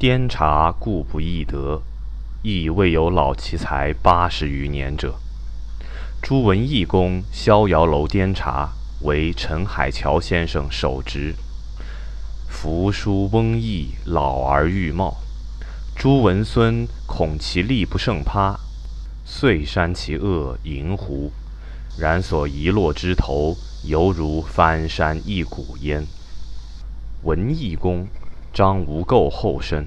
颠茶故不易得，亦未有老奇才八十余年者。朱文义公逍遥楼颠茶，为陈海桥先生手植。扶疏翁义，老而愈茂。朱文孙恐其力不胜趴，遂删其恶银狐。然所遗落之头，犹如翻山一谷焉。文义公，张无垢后生。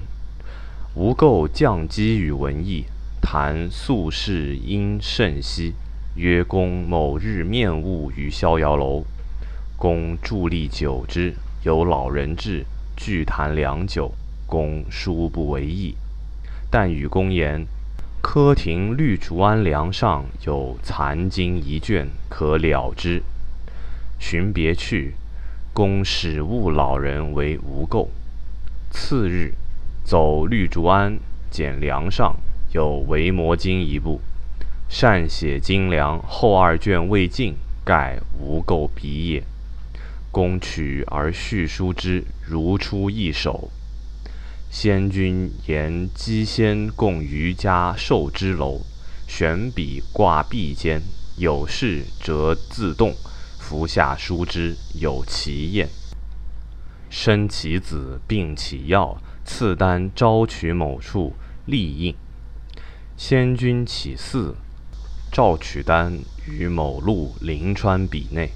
无垢降机与文义，谈宿事因甚稀。曰：公某日面晤于逍遥楼，公伫立久之，有老人至，具谈良久。公殊不为意，但与公言：柯亭绿竹庵梁上有残经一卷，可了之。寻别去。公使误老人为无垢。次日，走绿竹庵，见梁上有《维摩经》一部，善写经梁后二卷未尽，盖无垢笔也。公取而续书之，如出一手。先君言积仙供瑜伽受之楼，悬笔挂壁间，有事则自动。服下书之，有其验。生其子，病其药，次丹招取某处立印。先君起嗣，召取丹于某路临川彼内。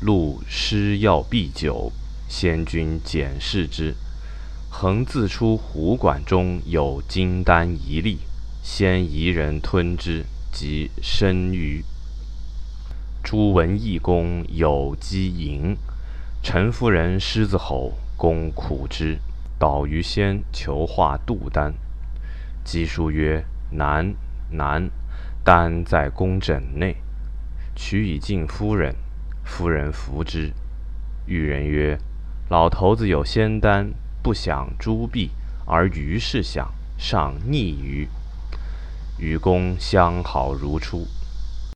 路施药必久，先君检视之，恒自出壶管中有金丹一粒，先夷人吞之，即生于。朱文义公有积淫，陈夫人狮子吼，公苦之，导于仙求化杜丹。姬书曰：“难难，丹在公枕内，取以敬夫人。夫人服之。玉人曰：‘老头子有仙丹，不想朱棣，而于是想，尚逆于。’与公相好如初。